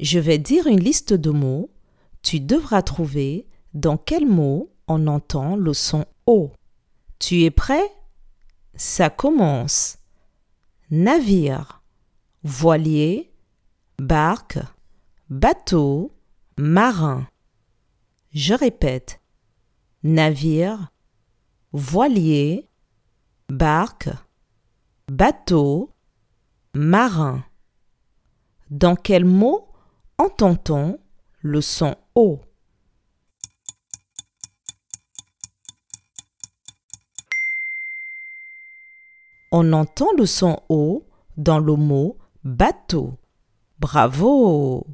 Je vais dire une liste de mots. Tu devras trouver dans quel mot on entend le son O. Tu es prêt? Ça commence. Navire, voilier, barque, bateau, marin. Je répète. Navire, voilier, barque, bateau, marin. Dans quel mot entend-on le son O On entend le son O dans le mot bateau. Bravo